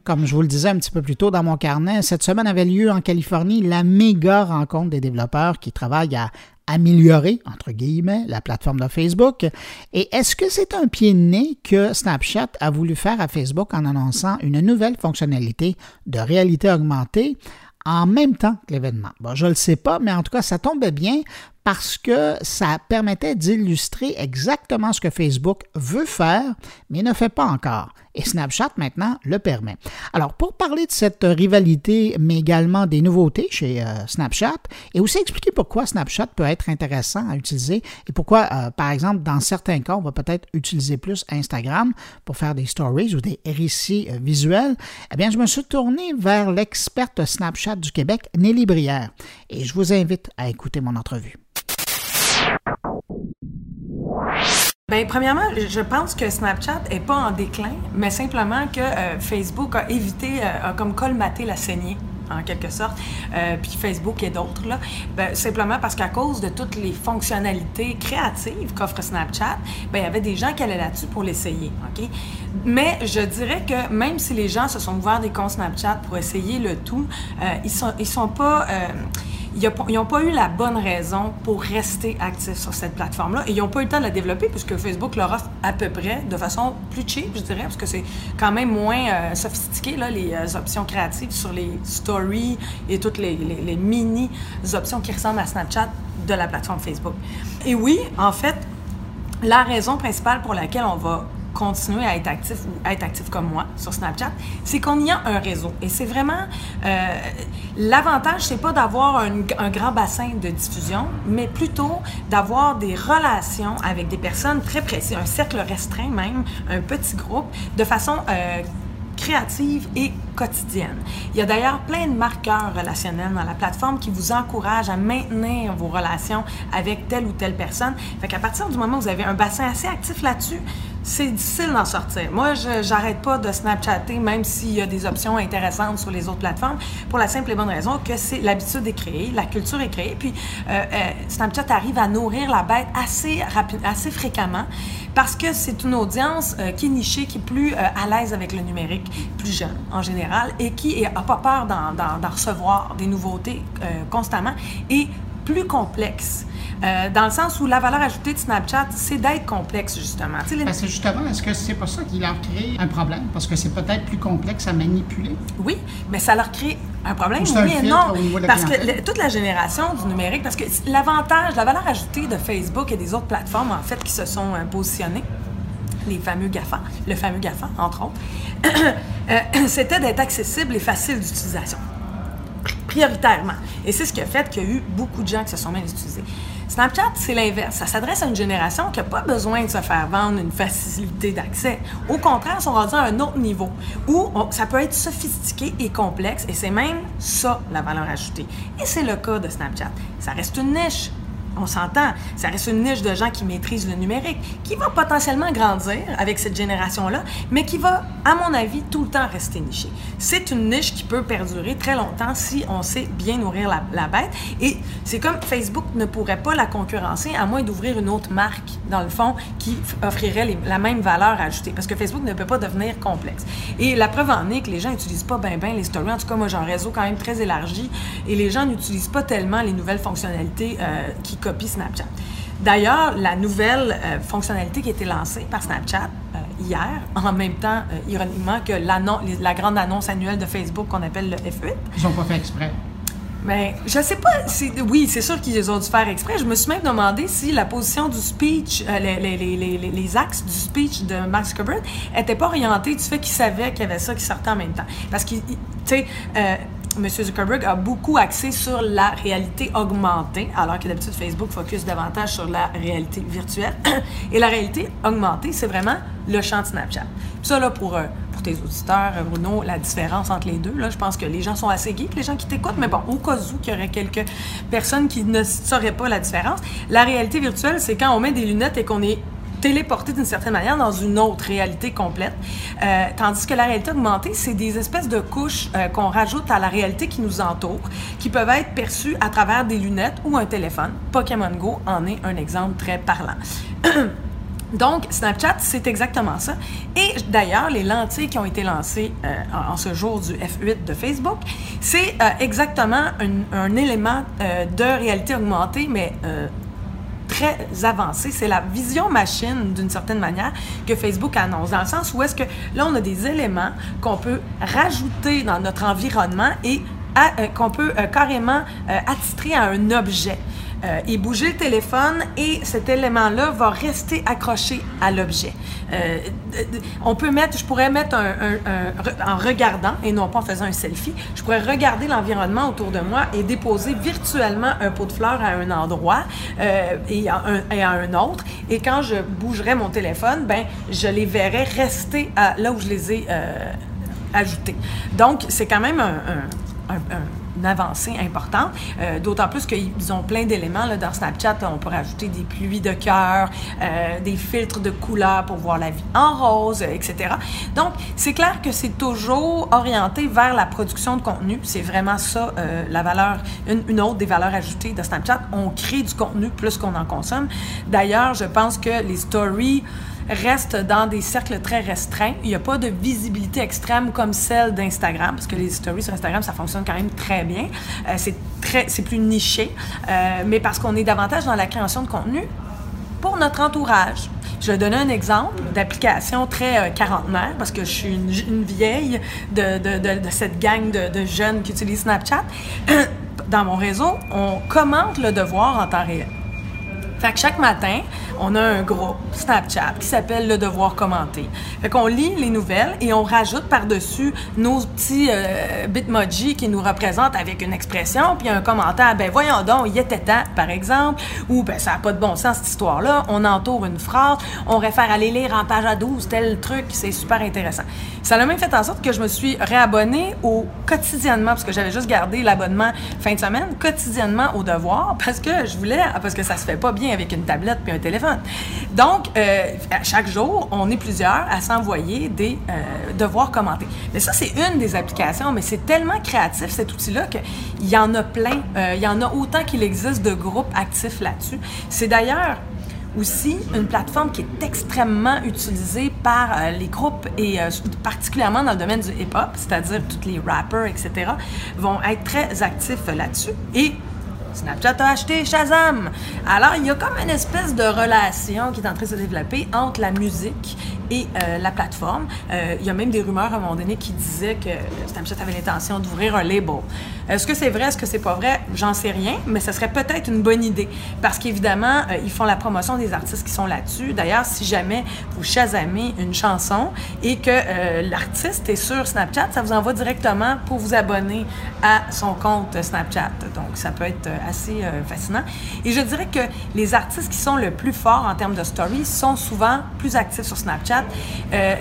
Comme je vous le disais un petit peu plus tôt dans mon carnet, cette semaine avait lieu en Californie la méga rencontre des développeurs qui travaillent à améliorer, entre guillemets, la plateforme de Facebook. Et est-ce que c'est un pied de nez que Snapchat a voulu faire à Facebook en annonçant une nouvelle fonctionnalité de réalité augmentée en même temps que l'événement? Bon, je ne le sais pas, mais en tout cas, ça tombait bien parce que ça permettait d'illustrer exactement ce que Facebook veut faire, mais ne fait pas encore. Et Snapchat maintenant le permet. Alors, pour parler de cette rivalité, mais également des nouveautés chez euh, Snapchat, et aussi expliquer pourquoi Snapchat peut être intéressant à utiliser et pourquoi, euh, par exemple, dans certains cas, on va peut-être utiliser plus Instagram pour faire des stories ou des récits euh, visuels, eh bien, je me suis tourné vers l'experte Snapchat du Québec, Nelly Brière, et je vous invite à écouter mon entrevue. Bien, premièrement, je pense que Snapchat est pas en déclin, mais simplement que euh, Facebook a évité, euh, a comme colmaté la saignée en quelque sorte, euh, puis Facebook et d'autres, là, ben, simplement parce qu'à cause de toutes les fonctionnalités créatives qu'offre Snapchat, ben, il y avait des gens qui allaient là-dessus pour l'essayer, OK? Mais je dirais que même si les gens se sont ouverts des comptes Snapchat pour essayer le tout, ils sont, ils sont pas ils n'ont pas eu la bonne raison pour rester actifs sur cette plateforme-là. Et ils n'ont pas eu le temps de la développer puisque Facebook leur offre à peu près de façon plus cheap, je dirais, parce que c'est quand même moins euh, sophistiqué, là, les euh, options créatives sur les stories et toutes les, les mini-options qui ressemblent à Snapchat de la plateforme Facebook. Et oui, en fait, la raison principale pour laquelle on va continuer à être actif ou être actif comme moi sur Snapchat, c'est qu'on y a un réseau. Et c'est vraiment euh, l'avantage, c'est pas d'avoir un, grand bassin de diffusion, mais plutôt d'avoir des relations avec des personnes très précises, un cercle restreint même, un petit groupe, de façon euh, créative et quotidienne. Il y a d'ailleurs plein de marqueurs relationnels dans la plateforme qui vous encouragent à maintenir vos relations avec telle ou telle personne. Fait qu'à partir du moment où vous avez un bassin assez actif là-dessus, c'est difficile d'en sortir. Moi, j'arrête pas de Snapchatter, même s'il y a des options intéressantes sur les autres plateformes, pour la simple et bonne raison que c'est l'habitude est créée, la culture est créée, puis euh, euh, Snapchat arrive à nourrir la bête assez assez fréquemment, parce que c'est une audience euh, qui est nichée, qui est plus à l'aise avec le numérique, plus jeune en général, et qui n'a pas peur d'en recevoir des nouveautés constamment, et plus complexe. Euh, dans le sens où la valeur ajoutée de Snapchat, c'est d'être complexe, justement. Ben, c'est justement, est-ce que c'est pas ça qui leur crée un problème? Parce que c'est peut-être plus complexe à manipuler? Oui, mais ça leur crée un problème, oui et non. Parce que toute la génération du numérique, parce que l'avantage, la valeur ajoutée de Facebook et des autres plateformes, en fait, qui se sont euh, positionnées, les fameux GAFA, le fameux GAFA, entre autres, euh, c'était d'être accessible et facile d'utilisation prioritairement. Et c'est ce qui a fait qu'il y a eu beaucoup de gens qui se sont bien utilisés. Snapchat, c'est l'inverse. Ça s'adresse à une génération qui n'a pas besoin de se faire vendre une facilité d'accès. Au contraire, ils sont rendus à un autre niveau où ça peut être sophistiqué et complexe et c'est même ça la valeur ajoutée. Et c'est le cas de Snapchat. Ça reste une niche on s'entend, ça reste une niche de gens qui maîtrisent le numérique, qui va potentiellement grandir avec cette génération-là, mais qui va, à mon avis, tout le temps rester nichée. C'est une niche qui peut perdurer très longtemps si on sait bien nourrir la, bête. Et c'est comme Facebook ne pourrait pas la concurrencer à moins d'ouvrir une autre marque, dans le fond, qui offrirait la même valeur ajoutée. Parce que Facebook ne peut pas devenir complexe. Et la preuve en est que les gens n'utilisent pas bien ben les stories. En tout cas, moi, j'ai un réseau quand même très élargi et les gens n'utilisent pas tellement les nouvelles fonctionnalités euh, qui copie Snapchat. D'ailleurs, la nouvelle euh, fonctionnalité qui a été lancée par Snapchat euh, hier, en même temps, euh, ironiquement, que la grande annonce annuelle de Facebook qu'on appelle le F8. Ils n'ont pas fait exprès. Mais je sais pas. Oui, c'est sûr qu'ils ont dû faire exprès. Je me suis même demandé si la position du speech, les, les, les, les, axes du speech de Mark Zuckerberg n'étaient pas orientés du fait qu'il savait qu'il y avait ça qui sortait en même temps. Parce que, tu sais, M. Zuckerberg a beaucoup axé sur la réalité augmentée, alors que d'habitude Facebook focus davantage sur la réalité virtuelle. Et la réalité augmentée, c'est vraiment le champ de Snapchat. Puis ça, là, pour, euh, pour tes auditeurs, Bruno, la différence entre les deux, là, je pense que les gens sont assez geeks, les gens qui t'écoutent, mais bon, au cas où qu'il y aurait quelques personnes qui ne sauraient pas la différence, la réalité virtuelle, c'est quand on met des lunettes et qu'on est téléporté d'une certaine manière dans une autre réalité complète. Euh, tandis que la réalité augmentée, c'est des espèces de couches euh, qu'on rajoute à la réalité qui nous entoure, qui peuvent être perçues à travers des lunettes ou un téléphone. Pokémon Go en est un exemple très parlant. Donc, Snapchat, c'est exactement ça. Et d'ailleurs, les lentilles qui ont été lancées euh, en, ce jour du F8 de Facebook, c'est exactement un élément de réalité augmentée, mais très avancé. C'est la vision machine, d'une certaine manière, que Facebook annonce, dans le sens où est-ce que là, on a des éléments qu'on peut rajouter dans notre environnement et qu'on peut carrément attitrer à un objet. Euh, et bouger le téléphone et cet élément-là va rester accroché à l'objet. Euh, on peut mettre, je pourrais mettre un, en regardant et non pas en faisant un selfie, je pourrais regarder l'environnement autour de moi et déposer virtuellement un pot de fleurs à un endroit euh, et, à un, autre. Et quand je bougerais mon téléphone, ben je les verrais rester là où je les ai ajoutés. Donc c'est quand même un une avancée importante. Euh, d'autant plus qu'ils ont plein d'éléments. Dans Snapchat, on peut rajouter des pluies de cœur, euh, des filtres de couleurs pour voir la vie en rose, etc. Donc, c'est clair que c'est toujours orienté vers la production de contenu. C'est vraiment ça, euh, la valeur, une, autre des valeurs ajoutées de Snapchat. On crée du contenu plus qu'on en consomme. D'ailleurs, je pense que les stories reste dans des cercles très restreints. Il n'y a pas de visibilité extrême comme celle d'Instagram, parce que les stories sur Instagram, ça fonctionne quand même très bien. Euh, c'est très, c'est plus niché, euh, mais parce qu'on est davantage dans la création de contenu pour notre entourage. Je vais donner un exemple d'application très euh, quarantenaire, parce que je suis une, vieille de, de, de, cette gang de, jeunes qui utilisent Snapchat. Dans mon réseau, on commente le devoir en temps réel. Fait que chaque matin, on a un groupe Snapchat qui s'appelle Le Devoir commenter. Fait qu'on lit les nouvelles et on rajoute par-dessus nos petits euh, bitmojis qui nous représentent avec une expression, puis un commentaire, ben voyons donc, il était temps, par exemple, ou ben ça n'a pas de bon sens cette histoire-là, on entoure une phrase, on réfère à aller lire en page à 12, tel truc, c'est super intéressant. Ça a même fait en sorte que je me suis réabonnée au quotidiennement, parce que j'avais juste gardé l'abonnement fin de semaine, quotidiennement au devoir, parce que je voulais, parce que ça se fait pas bien avec une tablette puis un téléphone. Donc, euh, chaque jour, on est plusieurs à s'envoyer des euh, devoirs commentés. Mais ça, c'est une des applications, mais c'est tellement créatif cet outil-là qu'il y en a plein. Euh, il y en a autant qu'il existe de groupes actifs là-dessus. C'est d'ailleurs aussi une plateforme qui est extrêmement utilisée par les groupes et particulièrement dans le domaine du hip-hop, c'est-à-dire tous les rappers, etc., vont être très actifs là-dessus. Et Snapchat a acheté Shazam. Alors, il y a comme une espèce de relation qui est en train de se développer entre la musique et euh, la plateforme. Euh, il y a même des rumeurs à un moment donné qui disaient que Snapchat avait l'intention d'ouvrir un label. Est-ce que c'est vrai, est-ce que c'est pas vrai? J'en sais rien, mais ce serait peut-être une bonne idée. Parce qu'évidemment, euh, ils font la promotion des artistes qui sont là-dessus. D'ailleurs, si jamais vous chasamez une chanson et que l'artiste est sur Snapchat, ça vous envoie directement pour vous abonner à son compte Snapchat. Donc, ça peut être assez fascinant. Et je dirais que les artistes qui sont le plus forts en termes de stories sont souvent plus actifs sur Snapchat euh,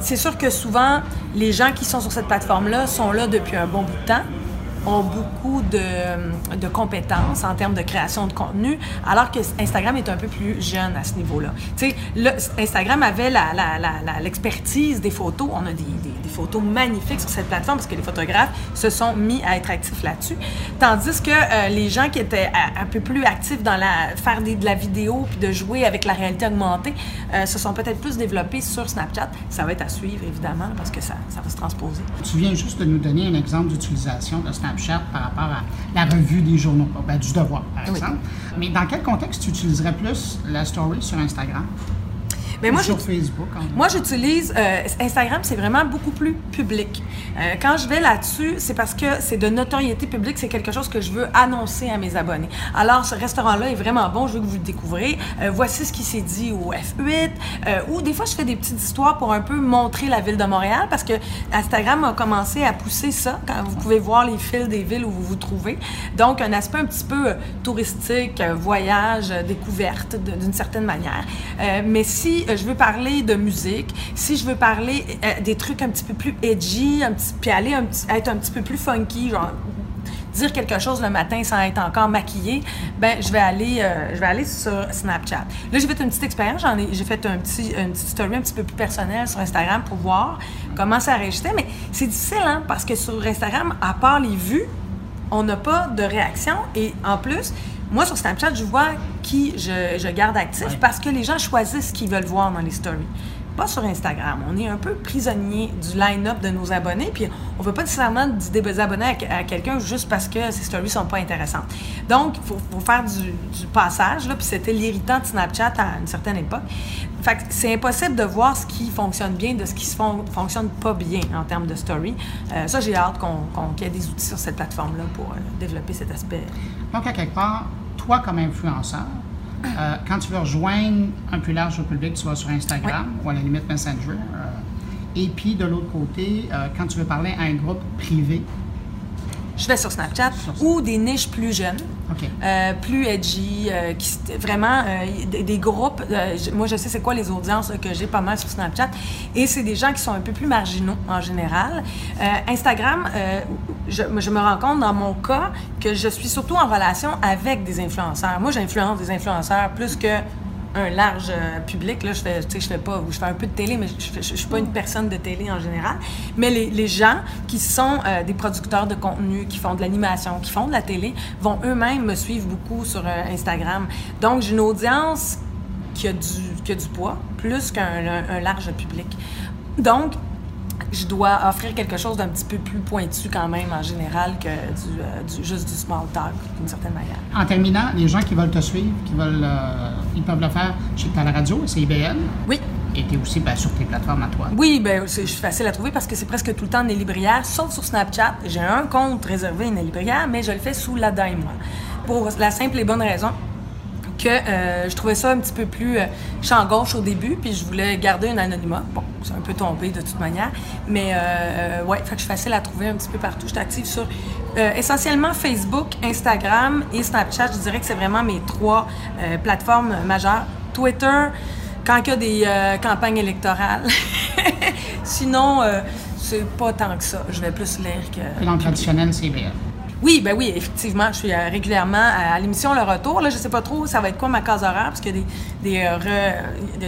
c'est sûr que souvent, les gens qui sont sur cette plateforme-là sont là depuis un bon bout de temps ont beaucoup de, de, compétences en termes de création de contenu, alors que Instagram est un peu plus jeune à ce niveau-là. Tu sais, Instagram avait l'expertise des photos. On a des, des, photos magnifiques sur cette plateforme parce que les photographes se sont mis à être actifs là-dessus. Tandis que euh, les gens qui étaient un peu plus actifs dans la faire des, de la vidéo puis de jouer avec la réalité augmentée euh, se sont peut-être plus développés sur Snapchat. Ça va être à suivre, évidemment, parce que ça, ça va se transposer. Tu viens juste de nous donner un exemple d'utilisation de Snapchat par rapport à la revue des journaux, ben, du devoir, par exemple. Mais dans quel contexte tu utiliserais plus la story sur Instagram? Mais moi, sur Facebook. Moi, j'utilise euh, Instagram, c'est vraiment beaucoup plus public. Euh, quand je vais là-dessus, c'est parce que c'est de notoriété publique, c'est quelque chose que je veux annoncer à mes abonnés. Alors, ce restaurant-là est vraiment bon, je veux que vous le découvrez. Euh, voici ce qui s'est dit au F8. ou des fois, je fais des petites histoires pour un peu montrer la ville de Montréal parce que Instagram a commencé à pousser ça quand vous pouvez voir les fils des villes où vous vous trouvez. Donc, un aspect un petit peu touristique, voyage, découverte d'une certaine manière. mais si je veux parler de musique, si je veux parler euh, des trucs un petit peu plus edgy, un petit, puis aller être un petit peu plus funky, genre dire quelque chose le matin sans être encore maquillée, ben je vais aller, euh, je vais aller sur Snapchat. Là, j'ai fait une petite expérience, j'ai fait un petit, une petite story un petit peu plus personnelle sur Instagram pour voir comment ça enregistrait, mais c'est difficile, hein, parce que sur Instagram, à part les vues, on n'a pas de réaction et en plus, moi, sur Snapchat, je vois qui je, garde actif parce que les gens choisissent ce qu'ils veulent voir dans les stories. Pas sur Instagram. On est un peu prisonnier du line-up de nos abonnés, puis on ne veut pas nécessairement désabonner à, à quelqu'un juste parce que ses stories sont pas intéressantes. Donc, il faut, faire du, passage, là, puis c'était l'irritant de Snapchat à une certaine époque. Fait c'est impossible de voir ce qui fonctionne bien de ce qui ne fonctionne pas bien en termes de story. Euh, ça, j'ai hâte qu'on, qu'il y ait des outils sur cette plateforme-là pour euh, développer cet aspect. Donc, à quelque part, toi, comme influenceur, euh, quand tu veux rejoindre un plus large public, tu vas sur Instagram ou à la limite Messenger. et puis, de l'autre côté, quand tu veux parler à un groupe privé, je vais sur Snapchat ou des niches plus jeunes, euh, plus edgy, euh, qui, vraiment euh, des, groupes. moi, je sais c'est quoi les audiences que j'ai pas mal sur Snapchat, et c'est des gens qui sont un peu plus marginaux en général. Instagram, je, je, me rends compte dans mon cas que je suis surtout en relation avec des influenceurs. Moi, j'influence des influenceurs plus que un large euh, public. Là, je fais, je fais pas, je fais un peu de télé, mais je, je, suis pas une personne de télé en général. Mais les, les gens qui sont euh, des producteurs de contenu, qui font de l'animation, qui font de la télé, vont eux-mêmes me suivre beaucoup sur euh, Instagram. Donc, j'ai une audience qui a du, qui a du poids, plus qu'un large public. Donc, je dois offrir quelque chose d'un petit peu plus pointu quand même en général que du, euh, juste du small talk d'une certaine manière. En terminant, les gens qui veulent te suivre, qui veulent, euh, ils peuvent le faire chez ta radio, c'est IBL. Oui. Et tu es aussi ben, sur tes plateformes à toi. Oui, ben, je suis facile à trouver parce que c'est presque tout le temps des librières, sauf sur Snapchat. J'ai un compte réservé à une librière, mais je le fais sous la moi. Pour la simple et bonne raison que euh, je trouvais ça un petit peu plus euh, champ gauche au début, puis je voulais garder un anonymat. Bon, c'est un peu tombé de toute manière, mais euh, euh ouais, fait que je suis facile à trouver un petit peu partout. Je suis active sur essentiellement Facebook, Instagram et Snapchat. Je dirais que c'est vraiment mes trois plateformes majeures. Twitter, quand il y a des campagnes électorales. Sinon, c'est pas tant que ça. Je vais plus lire que. Langue traditionnelle, c'est bien. Oui, ben oui, effectivement. Je suis euh, régulièrement à, l'émission Le Retour. Là, je sais pas trop ça va être quoi ma case horaire, parce qu'il y a, des, euh,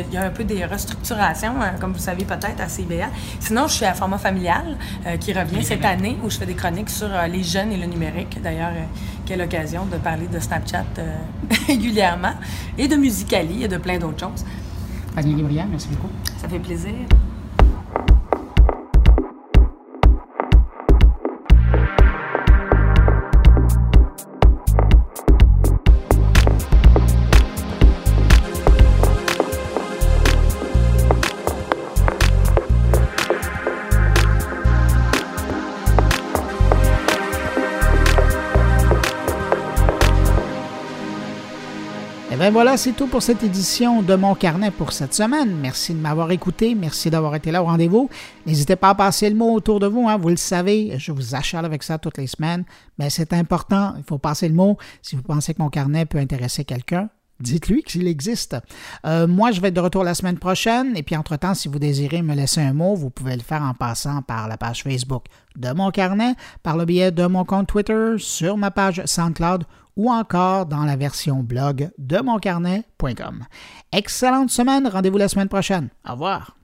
il y a un peu des restructurations, hein, comme vous savez peut-être, à CBA. Sinon, je suis à format familial, euh, qui revient cette année, où je fais des chroniques sur les jeunes et le numérique. D'ailleurs, quelle occasion de parler de Snapchat régulièrement, et de Musicali et de plein d'autres choses. Fanny Librière, merci beaucoup. Ça fait plaisir. Ben voilà, c'est tout pour cette édition de Mon Carnet pour cette semaine. Merci de m'avoir écouté. Merci d'avoir été là au rendez-vous. N'hésitez pas à passer le mot autour de vous. Hein, vous le savez, je vous achale avec ça toutes les semaines. Mais c'est important. Il faut passer le mot. Si vous pensez que Mon Carnet peut intéresser quelqu'un, dites-lui qu'il existe. Euh, moi, je vais être de retour la semaine prochaine. Et puis, entre-temps, si vous désirez me laisser un mot, vous pouvez le faire en passant par la page Facebook de mon carnet, par le biais de mon compte Twitter, sur ma page SoundCloud ou encore dans la version blog de moncarnet.com. Excellente semaine, rendez-vous la semaine prochaine. Au revoir.